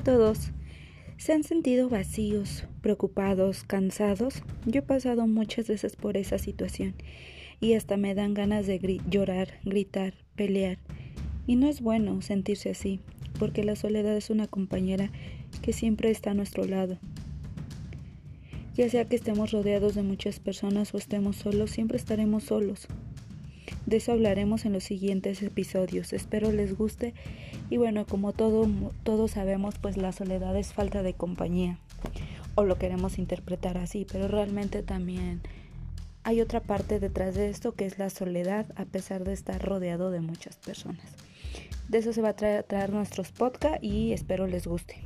todos. ¿Se han sentido vacíos, preocupados, cansados? Yo he pasado muchas veces por esa situación y hasta me dan ganas de llorar, gritar, pelear. Y no es bueno sentirse así, porque la soledad es una compañera que siempre está a nuestro lado. Ya sea que estemos rodeados de muchas personas o estemos solos, siempre estaremos solos. De eso hablaremos en los siguientes episodios. Espero les guste. Y bueno, como todo, todos sabemos, pues la soledad es falta de compañía. O lo queremos interpretar así, pero realmente también hay otra parte detrás de esto que es la soledad a pesar de estar rodeado de muchas personas. De eso se va a traer, nuestros podcast y espero les guste.